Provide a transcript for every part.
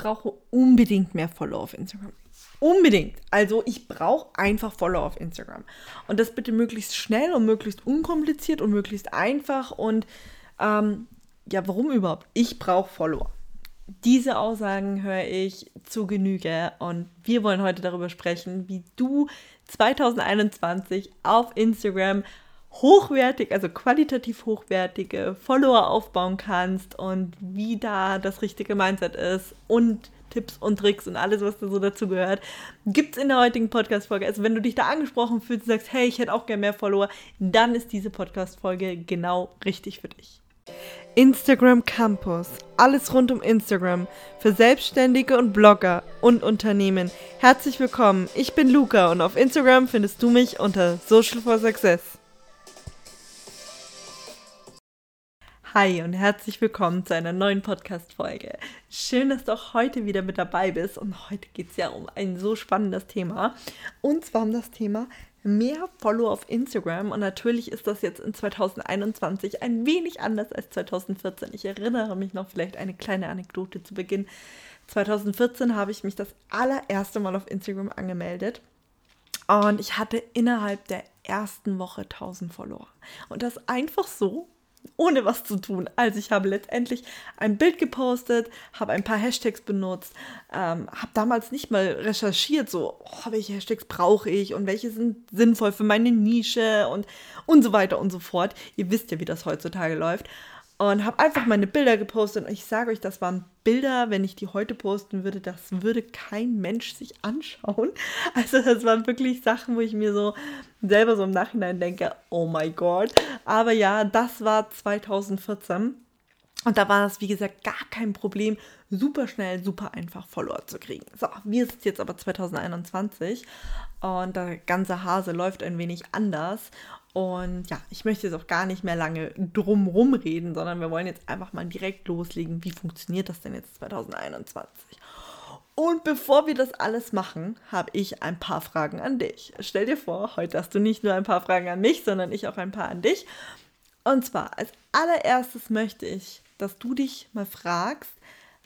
brauche unbedingt mehr Follower auf Instagram. Unbedingt. Also ich brauche einfach Follower auf Instagram. Und das bitte möglichst schnell und möglichst unkompliziert und möglichst einfach. Und ähm, ja, warum überhaupt? Ich brauche Follower. Diese Aussagen höre ich zu Genüge und wir wollen heute darüber sprechen, wie du 2021 auf Instagram hochwertig, also qualitativ hochwertige Follower aufbauen kannst und wie da das richtige Mindset ist und Tipps und Tricks und alles, was da so dazu gehört, gibt es in der heutigen Podcast-Folge. Also wenn du dich da angesprochen fühlst und sagst, hey, ich hätte auch gerne mehr Follower, dann ist diese Podcast-Folge genau richtig für dich. Instagram Campus. Alles rund um Instagram. Für Selbstständige und Blogger und Unternehmen. Herzlich willkommen. Ich bin Luca und auf Instagram findest du mich unter Social for Success. Hi und herzlich willkommen zu einer neuen Podcast-Folge. Schön, dass du auch heute wieder mit dabei bist. Und heute geht es ja um ein so spannendes Thema. Und zwar um das Thema mehr Follower auf Instagram. Und natürlich ist das jetzt in 2021 ein wenig anders als 2014. Ich erinnere mich noch vielleicht eine kleine Anekdote zu Beginn. 2014 habe ich mich das allererste Mal auf Instagram angemeldet. Und ich hatte innerhalb der ersten Woche 1000 Follower. Und das einfach so, ohne was zu tun. Also ich habe letztendlich ein Bild gepostet, habe ein paar Hashtags benutzt, ähm, habe damals nicht mal recherchiert, so oh, welche Hashtags brauche ich und welche sind sinnvoll für meine Nische und, und so weiter und so fort. Ihr wisst ja, wie das heutzutage läuft und habe einfach meine Bilder gepostet. Und ich sage euch, das waren Bilder, wenn ich die heute posten würde, das würde kein Mensch sich anschauen. Also das waren wirklich Sachen, wo ich mir so selber so im Nachhinein denke, oh mein Gott. Aber ja, das war 2014. Und da war das, wie gesagt, gar kein Problem, super schnell, super einfach Follower zu kriegen. So, wir sind jetzt aber 2021 und der ganze Hase läuft ein wenig anders. Und ja, ich möchte jetzt auch gar nicht mehr lange drumrum reden, sondern wir wollen jetzt einfach mal direkt loslegen. Wie funktioniert das denn jetzt 2021? Und bevor wir das alles machen, habe ich ein paar Fragen an dich. Stell dir vor, heute hast du nicht nur ein paar Fragen an mich, sondern ich auch ein paar an dich. Und zwar, als allererstes möchte ich, dass du dich mal fragst,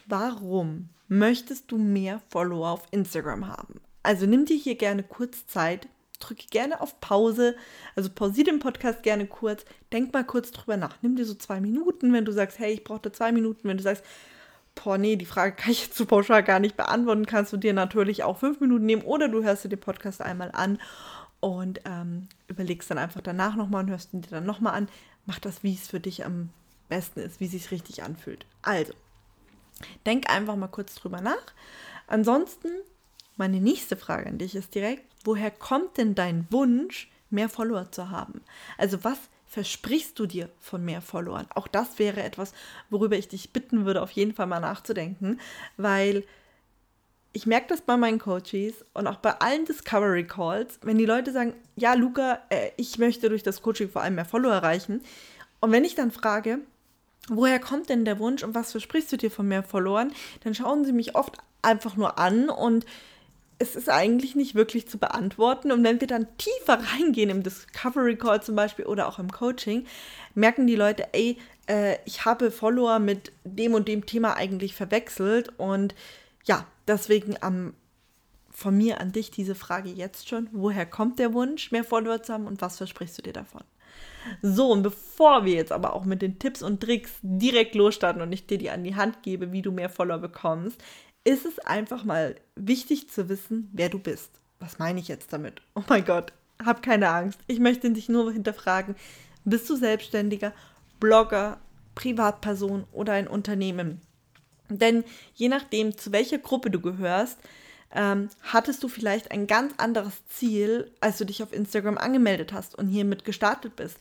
warum möchtest du mehr Follower auf Instagram haben? Also nimm dir hier gerne kurz Zeit, drücke gerne auf Pause. Also pausiere den Podcast gerne kurz. Denk mal kurz drüber nach. Nimm dir so zwei Minuten, wenn du sagst, hey, ich brauche da zwei Minuten. Wenn du sagst, boah, nee, die Frage kann ich jetzt so pauschal gar nicht beantworten, kannst du dir natürlich auch fünf Minuten nehmen oder du hörst dir den Podcast einmal an und ähm, überlegst dann einfach danach nochmal und hörst ihn dir dann nochmal an. Mach das, wie es für dich am besten ist, wie es sich richtig anfühlt. Also, denk einfach mal kurz drüber nach. Ansonsten, meine nächste Frage an dich ist direkt, woher kommt denn dein Wunsch, mehr Follower zu haben? Also was versprichst du dir von mehr Followern? Auch das wäre etwas, worüber ich dich bitten würde, auf jeden Fall mal nachzudenken, weil ich merke das bei meinen Coaches und auch bei allen Discovery Calls, wenn die Leute sagen, ja, Luca, äh, ich möchte durch das Coaching vor allem mehr Follower erreichen. Und wenn ich dann frage, woher kommt denn der Wunsch und was versprichst du dir von mehr Followern, dann schauen sie mich oft einfach nur an und es ist eigentlich nicht wirklich zu beantworten. Und wenn wir dann tiefer reingehen im Discovery Call zum Beispiel oder auch im Coaching, merken die Leute, ey, äh, ich habe Follower mit dem und dem Thema eigentlich verwechselt. Und ja, deswegen am, von mir an dich diese Frage jetzt schon. Woher kommt der Wunsch, mehr Follower zu haben und was versprichst du dir davon? So, und bevor wir jetzt aber auch mit den Tipps und Tricks direkt losstarten und ich dir die an die Hand gebe, wie du mehr Follower bekommst, ist es einfach mal wichtig zu wissen, wer du bist. Was meine ich jetzt damit? Oh mein Gott, hab keine Angst. Ich möchte dich nur hinterfragen. Bist du Selbstständiger, Blogger, Privatperson oder ein Unternehmen? Denn je nachdem, zu welcher Gruppe du gehörst, ähm, hattest du vielleicht ein ganz anderes Ziel, als du dich auf Instagram angemeldet hast und hiermit gestartet bist.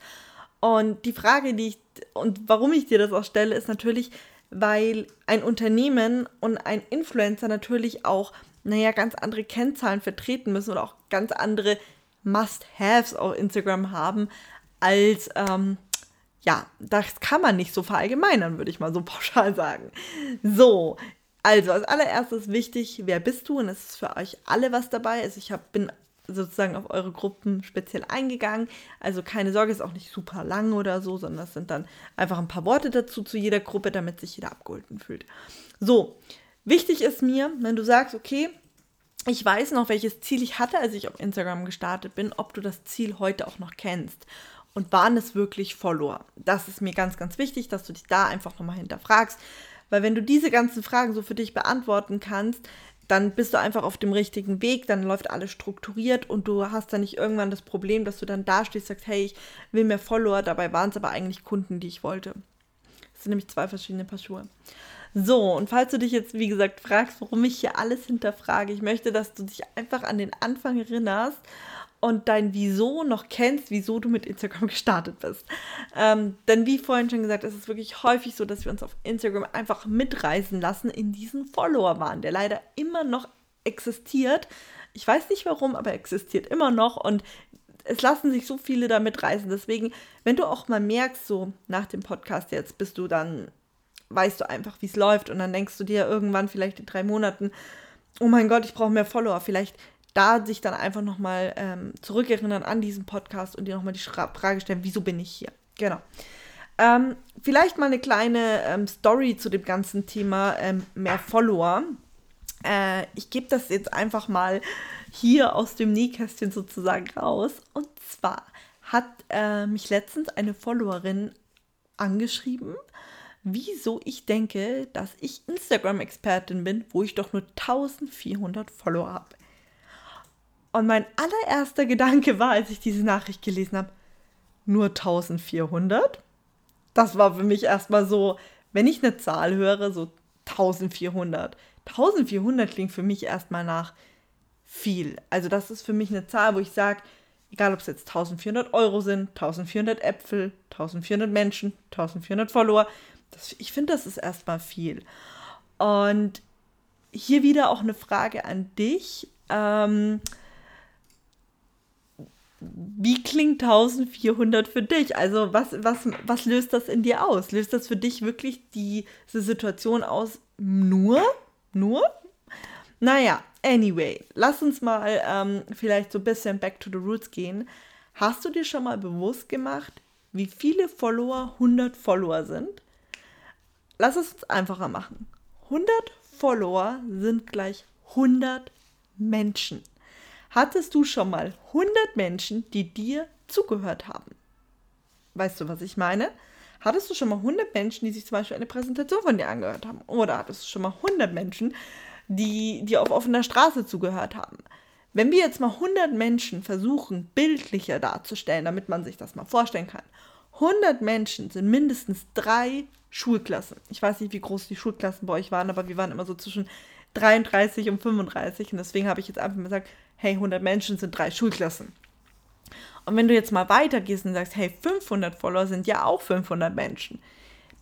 Und die Frage, die ich und warum ich dir das auch stelle, ist natürlich, weil ein Unternehmen und ein Influencer natürlich auch, naja, ganz andere Kennzahlen vertreten müssen oder auch ganz andere Must-Haves auf Instagram haben, als, ähm, ja, das kann man nicht so verallgemeinern, würde ich mal so pauschal sagen. So, also als allererstes wichtig, wer bist du? Und es ist für euch alle was dabei. Also ich hab, bin sozusagen auf eure Gruppen speziell eingegangen. Also keine Sorge, ist auch nicht super lang oder so, sondern es sind dann einfach ein paar Worte dazu zu jeder Gruppe, damit sich jeder abgeholt fühlt. So, Wichtig ist mir, wenn du sagst, okay, ich weiß noch, welches Ziel ich hatte, als ich auf Instagram gestartet bin, ob du das Ziel heute auch noch kennst. Und waren es wirklich Follower? Das ist mir ganz, ganz wichtig, dass du dich da einfach nochmal hinterfragst. Weil wenn du diese ganzen Fragen so für dich beantworten kannst, dann bist du einfach auf dem richtigen Weg, dann läuft alles strukturiert und du hast dann nicht irgendwann das Problem, dass du dann da stehst, sagst, hey, ich will mehr Follower, dabei waren es aber eigentlich Kunden, die ich wollte. Das sind nämlich zwei verschiedene Paar Schuhe. So, und falls du dich jetzt, wie gesagt, fragst, warum ich hier alles hinterfrage, ich möchte, dass du dich einfach an den Anfang erinnerst und dein Wieso noch kennst, wieso du mit Instagram gestartet bist. Ähm, denn wie vorhin schon gesagt, ist es wirklich häufig so, dass wir uns auf Instagram einfach mitreißen lassen in diesen Follower-Wahn, der leider immer noch existiert. Ich weiß nicht warum, aber existiert immer noch und es lassen sich so viele da mitreißen. Deswegen, wenn du auch mal merkst, so nach dem Podcast jetzt bist du dann, weißt du einfach, wie es läuft und dann denkst du dir irgendwann vielleicht in drei Monaten, oh mein Gott, ich brauche mehr Follower. Vielleicht da sich dann einfach nochmal ähm, zurückerinnern an diesen Podcast und dir nochmal die Frage stellen, wieso bin ich hier? Genau. Ähm, vielleicht mal eine kleine ähm, Story zu dem ganzen Thema ähm, mehr Follower. Äh, ich gebe das jetzt einfach mal hier aus dem Nähkästchen sozusagen raus. Und zwar hat äh, mich letztens eine Followerin angeschrieben, wieso ich denke, dass ich Instagram-Expertin bin, wo ich doch nur 1400 Follower habe. Und mein allererster Gedanke war, als ich diese Nachricht gelesen habe, nur 1400? Das war für mich erstmal so, wenn ich eine Zahl höre, so 1400. 1400 klingt für mich erstmal nach viel. Also das ist für mich eine Zahl, wo ich sage, egal ob es jetzt 1400 Euro sind, 1400 Äpfel, 1400 Menschen, 1400 Follower, das, ich finde, das ist erstmal viel. Und hier wieder auch eine Frage an dich. Ähm, wie klingt 1400 für dich? Also was, was, was löst das in dir aus? Löst das für dich wirklich diese Situation aus nur? Nur? Naja, anyway, lass uns mal ähm, vielleicht so ein bisschen back to the roots gehen. Hast du dir schon mal bewusst gemacht, wie viele Follower 100 Follower sind? Lass es uns einfacher machen. 100 Follower sind gleich 100 Menschen. Hattest du schon mal 100 Menschen, die dir zugehört haben? Weißt du, was ich meine? Hattest du schon mal 100 Menschen, die sich zum Beispiel eine Präsentation von dir angehört haben? Oder hattest du schon mal 100 Menschen, die dir auf offener Straße zugehört haben? Wenn wir jetzt mal 100 Menschen versuchen, bildlicher darzustellen, damit man sich das mal vorstellen kann. 100 Menschen sind mindestens drei Schulklassen. Ich weiß nicht, wie groß die Schulklassen bei euch waren, aber wir waren immer so zwischen 33 und 35. Und deswegen habe ich jetzt einfach mal gesagt, hey, 100 Menschen sind drei Schulklassen. Und wenn du jetzt mal weitergehst und sagst, hey, 500 Follower sind ja auch 500 Menschen,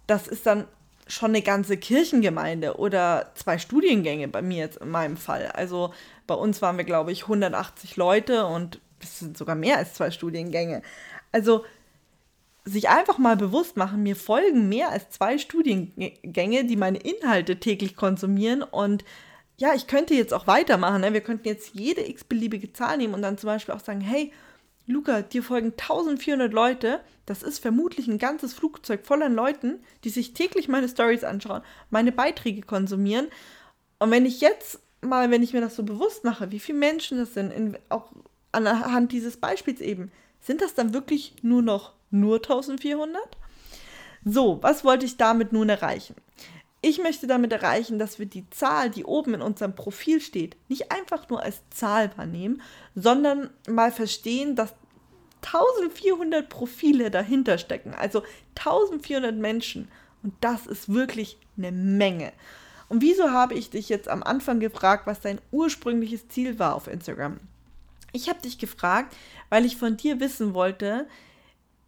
das ist dann schon eine ganze Kirchengemeinde oder zwei Studiengänge bei mir jetzt in meinem Fall. Also bei uns waren wir, glaube ich, 180 Leute und es sind sogar mehr als zwei Studiengänge. Also sich einfach mal bewusst machen, mir folgen mehr als zwei Studiengänge, die meine Inhalte täglich konsumieren und ja, ich könnte jetzt auch weitermachen. Ne? Wir könnten jetzt jede x-beliebige Zahl nehmen und dann zum Beispiel auch sagen, hey, Luca, dir folgen 1400 Leute. Das ist vermutlich ein ganzes Flugzeug voller Leuten, die sich täglich meine Stories anschauen, meine Beiträge konsumieren. Und wenn ich jetzt mal, wenn ich mir das so bewusst mache, wie viele Menschen das sind, in, auch anhand dieses Beispiels eben, sind das dann wirklich nur noch nur 1400? So, was wollte ich damit nun erreichen? Ich möchte damit erreichen, dass wir die Zahl, die oben in unserem Profil steht, nicht einfach nur als Zahl wahrnehmen, sondern mal verstehen, dass 1400 Profile dahinter stecken, also 1400 Menschen. Und das ist wirklich eine Menge. Und wieso habe ich dich jetzt am Anfang gefragt, was dein ursprüngliches Ziel war auf Instagram? Ich habe dich gefragt, weil ich von dir wissen wollte,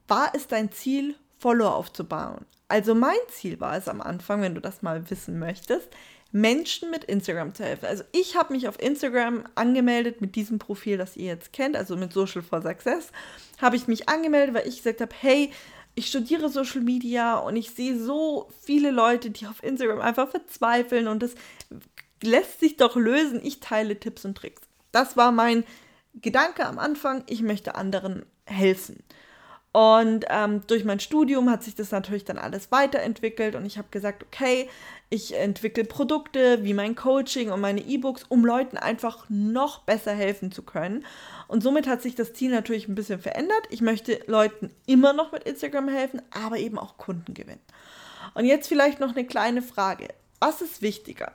war es dein Ziel, Follower aufzubauen? Also mein Ziel war es am Anfang, wenn du das mal wissen möchtest, Menschen mit Instagram zu helfen. Also ich habe mich auf Instagram angemeldet mit diesem Profil, das ihr jetzt kennt, also mit Social for Success, habe ich mich angemeldet, weil ich gesagt habe, hey, ich studiere Social Media und ich sehe so viele Leute, die auf Instagram einfach verzweifeln und das lässt sich doch lösen. Ich teile Tipps und Tricks. Das war mein Gedanke am Anfang. Ich möchte anderen helfen. Und ähm, durch mein Studium hat sich das natürlich dann alles weiterentwickelt und ich habe gesagt, okay, ich entwickle Produkte wie mein Coaching und meine E-Books, um Leuten einfach noch besser helfen zu können. Und somit hat sich das Ziel natürlich ein bisschen verändert. Ich möchte Leuten immer noch mit Instagram helfen, aber eben auch Kunden gewinnen. Und jetzt vielleicht noch eine kleine Frage. Was ist wichtiger?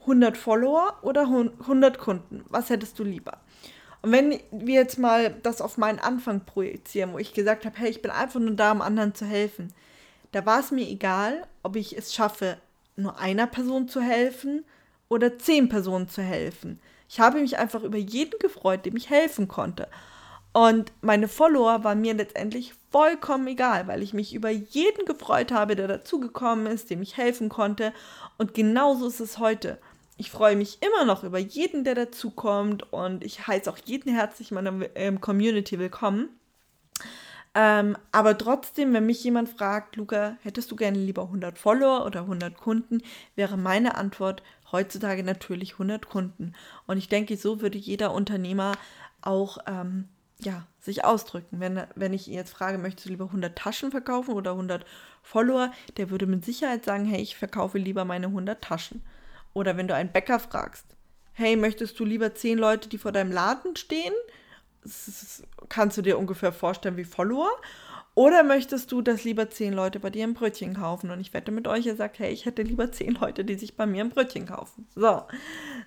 100 Follower oder 100 Kunden? Was hättest du lieber? Und wenn wir jetzt mal das auf meinen Anfang projizieren, wo ich gesagt habe, hey, ich bin einfach nur da, um anderen zu helfen, da war es mir egal, ob ich es schaffe, nur einer Person zu helfen oder zehn Personen zu helfen. Ich habe mich einfach über jeden gefreut, dem ich helfen konnte. Und meine Follower waren mir letztendlich vollkommen egal, weil ich mich über jeden gefreut habe, der dazugekommen ist, dem ich helfen konnte. Und genauso ist es heute ich freue mich immer noch über jeden, der dazukommt und ich heiße auch jeden herzlich in meiner ähm, Community willkommen. Ähm, aber trotzdem, wenn mich jemand fragt, Luca, hättest du gerne lieber 100 Follower oder 100 Kunden, wäre meine Antwort heutzutage natürlich 100 Kunden. Und ich denke, so würde jeder Unternehmer auch ähm, ja, sich ausdrücken. Wenn, wenn ich ihn jetzt frage, möchtest du lieber 100 Taschen verkaufen oder 100 Follower, der würde mit Sicherheit sagen, hey, ich verkaufe lieber meine 100 Taschen. Oder wenn du einen Bäcker fragst, hey, möchtest du lieber zehn Leute, die vor deinem Laden stehen? Das kannst du dir ungefähr vorstellen wie Follower. Oder möchtest du, dass lieber zehn Leute bei dir ein Brötchen kaufen? Und ich wette mit euch, ihr sagt, hey, ich hätte lieber zehn Leute, die sich bei mir ein Brötchen kaufen. So,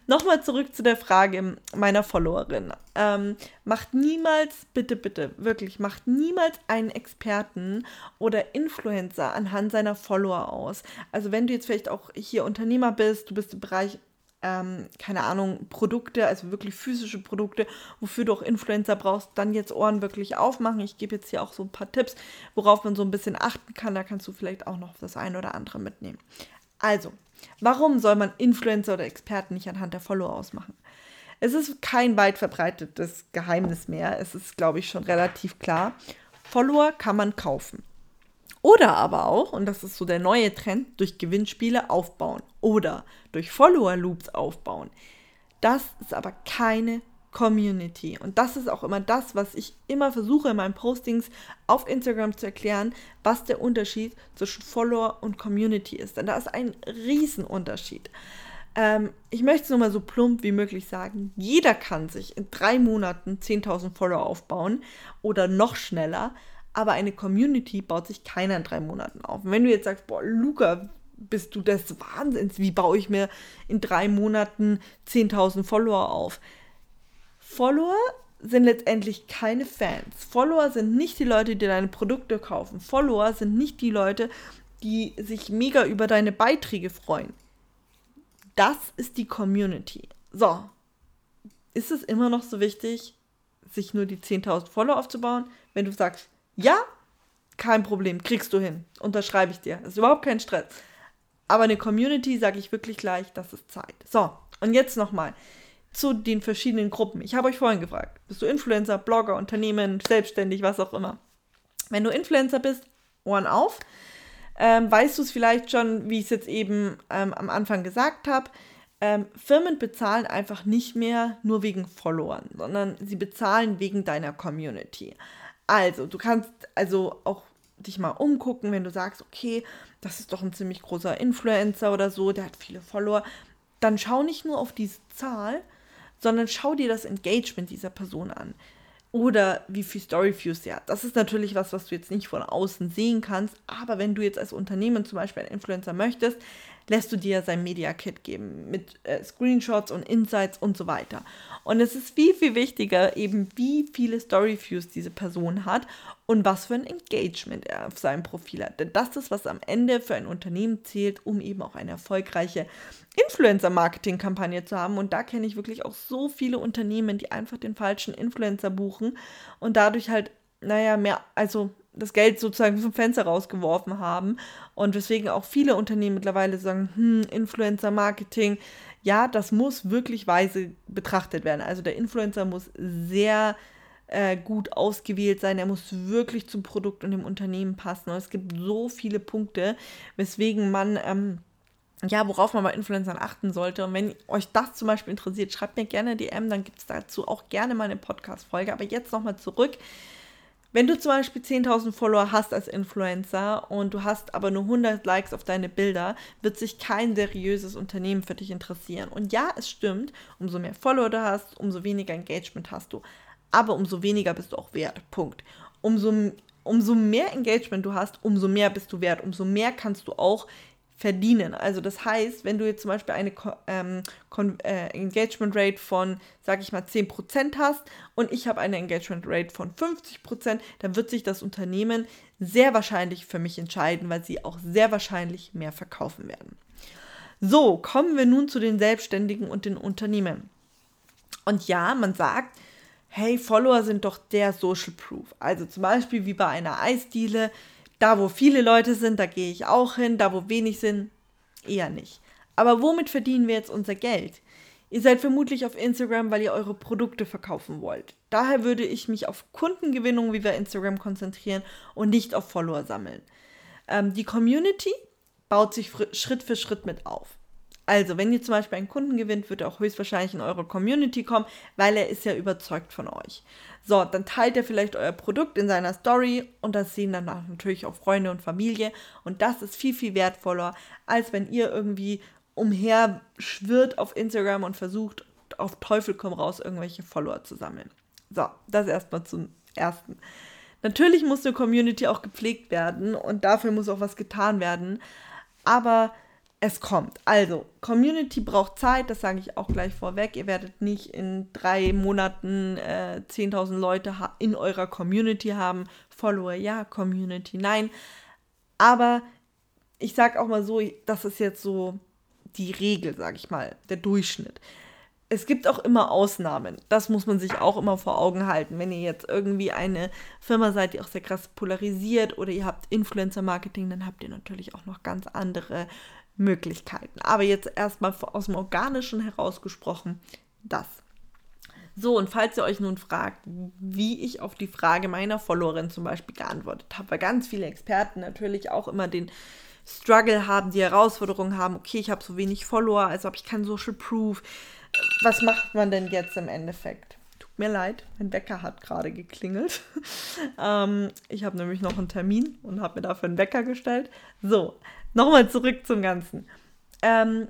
nochmal zurück zu der Frage meiner Followerin. Ähm, macht niemals, bitte, bitte, wirklich, macht niemals einen Experten oder Influencer anhand seiner Follower aus. Also wenn du jetzt vielleicht auch hier Unternehmer bist, du bist im Bereich ähm, keine Ahnung, Produkte, also wirklich physische Produkte, wofür du auch Influencer brauchst, dann jetzt Ohren wirklich aufmachen. Ich gebe jetzt hier auch so ein paar Tipps, worauf man so ein bisschen achten kann. Da kannst du vielleicht auch noch das eine oder andere mitnehmen. Also, warum soll man Influencer oder Experten nicht anhand der Follower ausmachen? Es ist kein weit verbreitetes Geheimnis mehr. Es ist, glaube ich, schon relativ klar. Follower kann man kaufen. Oder aber auch, und das ist so der neue Trend, durch Gewinnspiele aufbauen oder durch Follower-Loops aufbauen. Das ist aber keine Community. Und das ist auch immer das, was ich immer versuche in meinen Postings auf Instagram zu erklären, was der Unterschied zwischen Follower und Community ist. Denn da ist ein Riesenunterschied. Ähm, ich möchte es nur mal so plump wie möglich sagen. Jeder kann sich in drei Monaten 10.000 Follower aufbauen oder noch schneller aber eine Community baut sich keiner in drei Monaten auf. Und wenn du jetzt sagst, boah, Luca, bist du des Wahnsinns, wie baue ich mir in drei Monaten 10.000 Follower auf? Follower sind letztendlich keine Fans. Follower sind nicht die Leute, die deine Produkte kaufen. Follower sind nicht die Leute, die sich mega über deine Beiträge freuen. Das ist die Community. So, ist es immer noch so wichtig, sich nur die 10.000 Follower aufzubauen, wenn du sagst, ja, kein Problem, kriegst du hin. Unterschreibe ich dir. Das ist überhaupt kein Stress. Aber eine Community sage ich wirklich gleich, das ist Zeit. So, und jetzt nochmal zu den verschiedenen Gruppen. Ich habe euch vorhin gefragt, bist du Influencer, Blogger, Unternehmen, selbstständig, was auch immer. Wenn du Influencer bist, Ohren auf. Ähm, weißt du es vielleicht schon, wie ich es jetzt eben ähm, am Anfang gesagt habe. Ähm, Firmen bezahlen einfach nicht mehr nur wegen Followern, sondern sie bezahlen wegen deiner Community. Also, du kannst also auch dich mal umgucken, wenn du sagst, okay, das ist doch ein ziemlich großer Influencer oder so, der hat viele Follower. Dann schau nicht nur auf diese Zahl, sondern schau dir das Engagement dieser Person an. Oder wie viel Storyviews sie hat. Das ist natürlich was, was du jetzt nicht von außen sehen kannst. Aber wenn du jetzt als Unternehmen zum Beispiel einen Influencer möchtest, lässt du dir sein Media Kit geben mit äh, Screenshots und Insights und so weiter. Und es ist viel, viel wichtiger, eben wie viele Storyviews diese Person hat und was für ein Engagement er auf seinem Profil hat. Denn das ist, was am Ende für ein Unternehmen zählt, um eben auch eine erfolgreiche Influencer-Marketing-Kampagne zu haben. Und da kenne ich wirklich auch so viele Unternehmen, die einfach den falschen Influencer buchen und dadurch halt, naja, mehr, also das Geld sozusagen vom Fenster rausgeworfen haben. Und weswegen auch viele Unternehmen mittlerweile sagen, hm, Influencer-Marketing, ja, das muss wirklich weise betrachtet werden. Also der Influencer muss sehr äh, gut ausgewählt sein, er muss wirklich zum Produkt und dem Unternehmen passen. Und es gibt so viele Punkte, weswegen man... Ähm, ja, worauf man bei Influencern achten sollte. Und wenn euch das zum Beispiel interessiert, schreibt mir gerne DM, dann gibt es dazu auch gerne mal eine Podcast-Folge. Aber jetzt nochmal zurück Wenn du zum Beispiel 10.000 Follower hast als Influencer und du hast aber nur 100 Likes auf deine Bilder, wird sich kein seriöses Unternehmen für dich interessieren. Und ja, es stimmt, umso mehr Follower du hast, umso weniger Engagement hast du. Aber umso weniger bist du auch wert. Punkt. Umso, umso mehr Engagement du hast, umso mehr bist du wert. Umso mehr kannst du auch verdienen. Also das heißt, wenn du jetzt zum Beispiel eine ähm, äh, Engagement Rate von, sag ich mal, 10% hast und ich habe eine Engagement Rate von 50%, dann wird sich das Unternehmen sehr wahrscheinlich für mich entscheiden, weil sie auch sehr wahrscheinlich mehr verkaufen werden. So, kommen wir nun zu den Selbstständigen und den Unternehmen. Und ja, man sagt, hey, Follower sind doch der Social Proof. Also zum Beispiel wie bei einer Eisdiele, da, wo viele Leute sind, da gehe ich auch hin. Da, wo wenig sind, eher nicht. Aber womit verdienen wir jetzt unser Geld? Ihr seid vermutlich auf Instagram, weil ihr eure Produkte verkaufen wollt. Daher würde ich mich auf Kundengewinnung wie bei Instagram konzentrieren und nicht auf Follower sammeln. Ähm, die Community baut sich Schritt für Schritt mit auf. Also, wenn ihr zum Beispiel einen Kunden gewinnt, wird er auch höchstwahrscheinlich in eure Community kommen, weil er ist ja überzeugt von euch. So, dann teilt er vielleicht euer Produkt in seiner Story und das sehen dann natürlich auch Freunde und Familie. Und das ist viel, viel wertvoller, als wenn ihr irgendwie umher schwirrt auf Instagram und versucht, auf Teufel komm raus, irgendwelche Follower zu sammeln. So, das erstmal zum ersten. Natürlich muss eine Community auch gepflegt werden und dafür muss auch was getan werden. Aber es kommt. Also, Community braucht Zeit, das sage ich auch gleich vorweg. Ihr werdet nicht in drei Monaten äh, 10.000 Leute in eurer Community haben. Follower, ja, Community, nein. Aber ich sage auch mal so, das ist jetzt so die Regel, sage ich mal, der Durchschnitt. Es gibt auch immer Ausnahmen. Das muss man sich auch immer vor Augen halten. Wenn ihr jetzt irgendwie eine Firma seid, die auch sehr krass polarisiert oder ihr habt Influencer-Marketing, dann habt ihr natürlich auch noch ganz andere Möglichkeiten. Aber jetzt erstmal aus dem Organischen herausgesprochen, das. So, und falls ihr euch nun fragt, wie ich auf die Frage meiner Followerin zum Beispiel geantwortet habe, weil ganz viele Experten natürlich auch immer den Struggle haben, die Herausforderung haben, okay, ich habe so wenig Follower, also habe ich kein Social Proof. Was macht man denn jetzt im Endeffekt? Tut mir leid, mein Wecker hat gerade geklingelt. ähm, ich habe nämlich noch einen Termin und habe mir dafür einen Wecker gestellt. So, Nochmal zurück zum Ganzen. Ähm,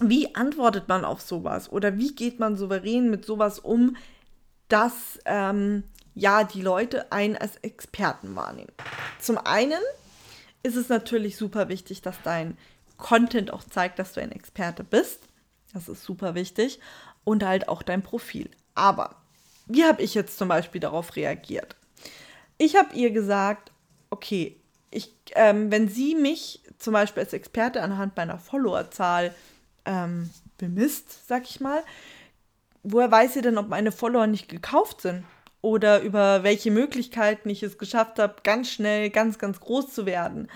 wie antwortet man auf sowas? Oder wie geht man souverän mit sowas um, dass ähm, ja die Leute einen als Experten wahrnehmen? Zum einen ist es natürlich super wichtig, dass dein Content auch zeigt, dass du ein Experte bist. Das ist super wichtig. Und halt auch dein Profil. Aber wie habe ich jetzt zum Beispiel darauf reagiert? Ich habe ihr gesagt, okay, ich, ähm, wenn sie mich zum Beispiel als Experte anhand meiner Followerzahl ähm, bemisst, sag ich mal, woher weiß sie denn, ob meine Follower nicht gekauft sind? Oder über welche Möglichkeiten ich es geschafft habe, ganz schnell, ganz, ganz groß zu werden?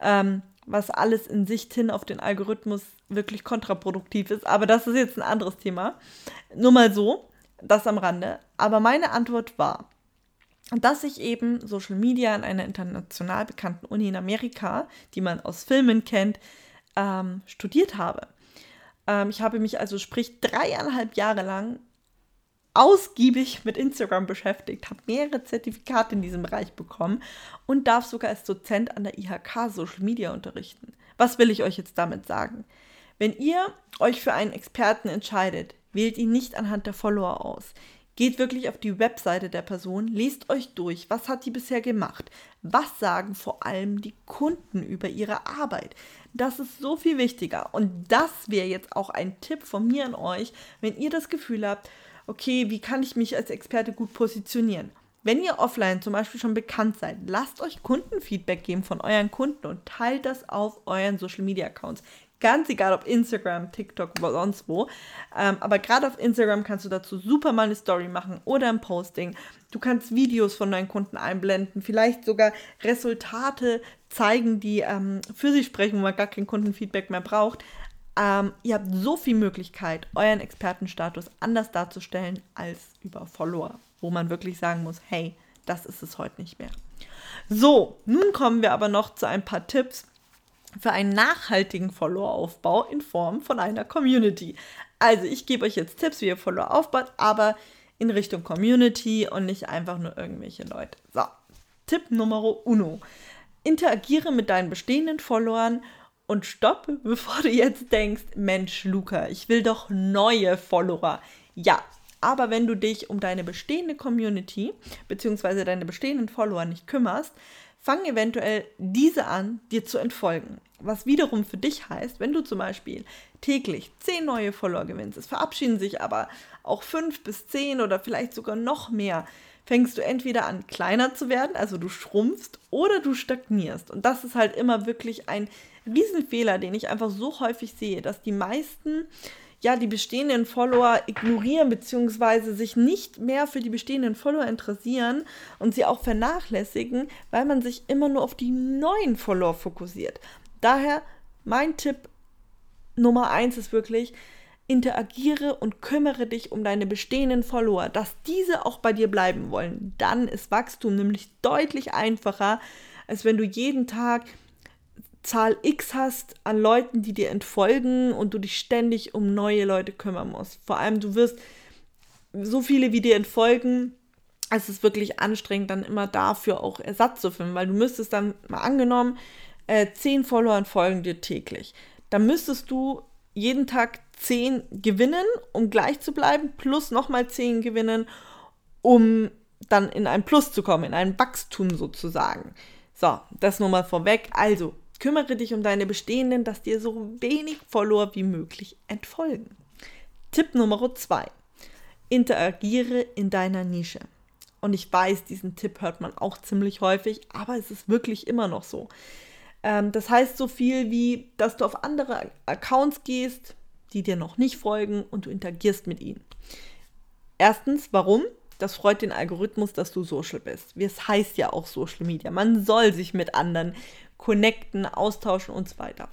Ähm, was alles in Sicht hin auf den Algorithmus wirklich kontraproduktiv ist. Aber das ist jetzt ein anderes Thema. Nur mal so, das am Rande. Aber meine Antwort war, dass ich eben Social Media an einer international bekannten Uni in Amerika, die man aus Filmen kennt, ähm, studiert habe. Ähm, ich habe mich also, sprich, dreieinhalb Jahre lang ausgiebig mit Instagram beschäftigt, habe mehrere Zertifikate in diesem Bereich bekommen und darf sogar als Dozent an der IHK Social Media unterrichten. Was will ich euch jetzt damit sagen? Wenn ihr euch für einen Experten entscheidet, wählt ihn nicht anhand der Follower aus. Geht wirklich auf die Webseite der Person, lest euch durch, was hat die bisher gemacht, was sagen vor allem die Kunden über ihre Arbeit. Das ist so viel wichtiger und das wäre jetzt auch ein Tipp von mir an euch, wenn ihr das Gefühl habt, okay, wie kann ich mich als Experte gut positionieren? Wenn ihr offline zum Beispiel schon bekannt seid, lasst euch Kundenfeedback geben von euren Kunden und teilt das auf euren Social Media Accounts. Ganz egal ob Instagram, TikTok oder sonst wo. Ähm, aber gerade auf Instagram kannst du dazu super mal eine Story machen oder ein Posting. Du kannst Videos von deinen Kunden einblenden, vielleicht sogar Resultate zeigen, die ähm, für sich sprechen, wo man gar kein Kundenfeedback mehr braucht. Ähm, ihr habt so viel Möglichkeit, euren Expertenstatus anders darzustellen als über Follower, wo man wirklich sagen muss, hey, das ist es heute nicht mehr. So, nun kommen wir aber noch zu ein paar Tipps, für einen nachhaltigen Follower-Aufbau in Form von einer Community. Also ich gebe euch jetzt Tipps, wie ihr Follower aufbaut, aber in Richtung Community und nicht einfach nur irgendwelche Leute. So, Tipp Nummer uno. Interagiere mit deinen bestehenden Followern und stopp, bevor du jetzt denkst, Mensch, Luca, ich will doch neue Follower. Ja, aber wenn du dich um deine bestehende Community bzw. deine bestehenden Follower nicht kümmerst, fang eventuell diese an, dir zu entfolgen. Was wiederum für dich heißt, wenn du zum Beispiel täglich zehn neue Follower gewinnst, es verabschieden sich aber auch fünf bis zehn oder vielleicht sogar noch mehr, fängst du entweder an kleiner zu werden, also du schrumpfst, oder du stagnierst. Und das ist halt immer wirklich ein Riesenfehler, den ich einfach so häufig sehe, dass die meisten ja, die bestehenden Follower ignorieren bzw. sich nicht mehr für die bestehenden Follower interessieren und sie auch vernachlässigen, weil man sich immer nur auf die neuen Follower fokussiert. Daher mein Tipp Nummer eins ist wirklich, interagiere und kümmere dich um deine bestehenden Follower, dass diese auch bei dir bleiben wollen. Dann ist Wachstum nämlich deutlich einfacher, als wenn du jeden Tag Zahl X hast an Leuten, die dir entfolgen und du dich ständig um neue Leute kümmern musst. Vor allem, du wirst so viele, wie dir entfolgen, es ist wirklich anstrengend, dann immer dafür auch Ersatz zu finden, weil du müsstest dann mal angenommen, äh, zehn Follower entfolgen dir täglich. Dann müsstest du jeden Tag zehn gewinnen, um gleich zu bleiben, plus nochmal zehn gewinnen, um dann in ein Plus zu kommen, in ein Wachstum sozusagen. So, das nur mal vorweg. Also, Kümmere dich um deine bestehenden, dass dir so wenig Follower wie möglich entfolgen. Tipp Nummer zwei: Interagiere in deiner Nische. Und ich weiß, diesen Tipp hört man auch ziemlich häufig, aber es ist wirklich immer noch so. Ähm, das heißt so viel wie, dass du auf andere Accounts gehst, die dir noch nicht folgen und du interagierst mit ihnen. Erstens, warum? Das freut den Algorithmus, dass du Social bist. Es heißt ja auch Social Media. Man soll sich mit anderen connecten, austauschen und so weiter.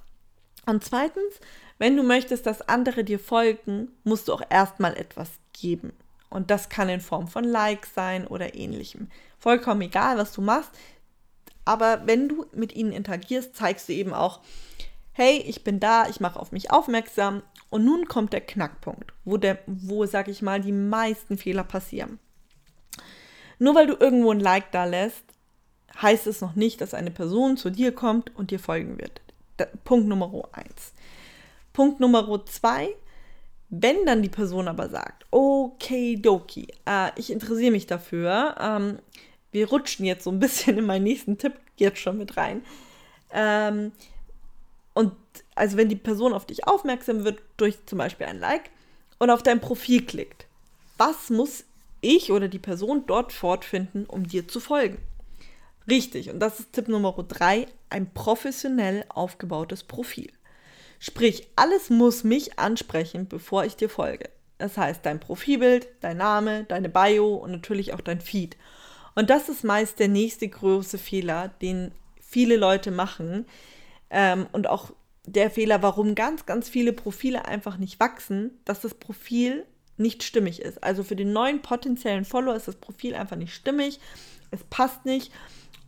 Und zweitens, wenn du möchtest, dass andere dir folgen, musst du auch erstmal etwas geben. Und das kann in Form von Likes sein oder ähnlichem. Vollkommen egal, was du machst. Aber wenn du mit ihnen interagierst, zeigst du eben auch, hey, ich bin da, ich mache auf mich aufmerksam. Und nun kommt der Knackpunkt, wo, der, wo sag ich mal, die meisten Fehler passieren. Nur weil du irgendwo ein Like da lässt, heißt es noch nicht, dass eine Person zu dir kommt und dir folgen wird. Punkt Nummer eins. Punkt Nummer zwei, wenn dann die Person aber sagt, okay, Doki, äh, ich interessiere mich dafür, ähm, wir rutschen jetzt so ein bisschen in meinen nächsten Tipp jetzt schon mit rein. Ähm, und also wenn die Person auf dich aufmerksam wird durch zum Beispiel ein Like und auf dein Profil klickt, was muss ich oder die Person dort fortfinden, um dir zu folgen? Richtig, und das ist Tipp Nummer drei, ein professionell aufgebautes Profil. Sprich, alles muss mich ansprechen, bevor ich dir folge. Das heißt, dein Profilbild, dein Name, deine Bio und natürlich auch dein Feed. Und das ist meist der nächste große Fehler, den viele Leute machen. Ähm, und auch der Fehler, warum ganz, ganz viele Profile einfach nicht wachsen, dass das Profil nicht stimmig ist. Also für den neuen potenziellen Follower ist das Profil einfach nicht stimmig. Es passt nicht.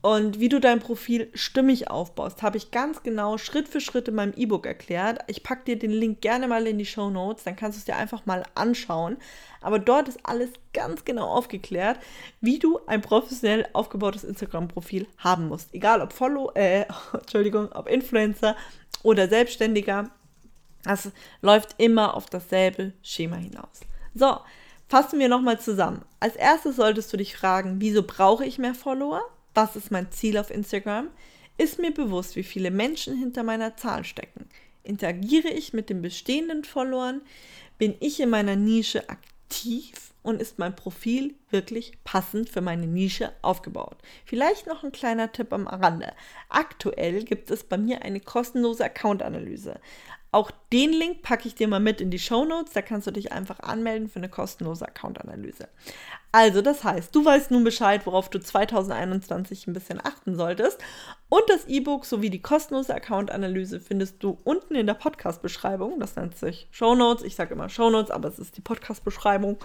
Und wie du dein Profil stimmig aufbaust, habe ich ganz genau Schritt für Schritt in meinem E-Book erklärt. Ich packe dir den Link gerne mal in die Show Notes, dann kannst du es dir einfach mal anschauen. Aber dort ist alles ganz genau aufgeklärt, wie du ein professionell aufgebautes Instagram-Profil haben musst. Egal ob Follow, äh, Entschuldigung, ob Influencer oder Selbstständiger. Das läuft immer auf dasselbe Schema hinaus. So, fassen wir nochmal zusammen. Als erstes solltest du dich fragen, wieso brauche ich mehr Follower? Was ist mein Ziel auf Instagram, ist mir bewusst, wie viele Menschen hinter meiner Zahl stecken. Interagiere ich mit den bestehenden Followern? Bin ich in meiner Nische aktiv und ist mein Profil wirklich passend für meine Nische aufgebaut? Vielleicht noch ein kleiner Tipp am Rande. Aktuell gibt es bei mir eine kostenlose Account-Analyse. Auch den Link packe ich dir mal mit in die Show Notes. Da kannst du dich einfach anmelden für eine kostenlose Account-Analyse. Also, das heißt, du weißt nun Bescheid, worauf du 2021 ein bisschen achten solltest. Und das E-Book sowie die kostenlose Account-Analyse findest du unten in der Podcast-Beschreibung. Das nennt sich Show Notes. Ich sage immer Show Notes, aber es ist die Podcast-Beschreibung.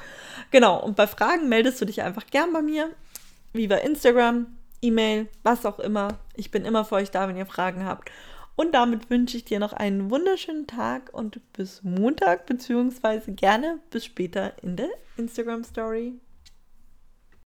Genau. Und bei Fragen meldest du dich einfach gern bei mir. Wie bei Instagram, E-Mail, was auch immer. Ich bin immer für euch da, wenn ihr Fragen habt. Und damit wünsche ich dir noch einen wunderschönen Tag und bis Montag, beziehungsweise gerne bis später in der Instagram Story.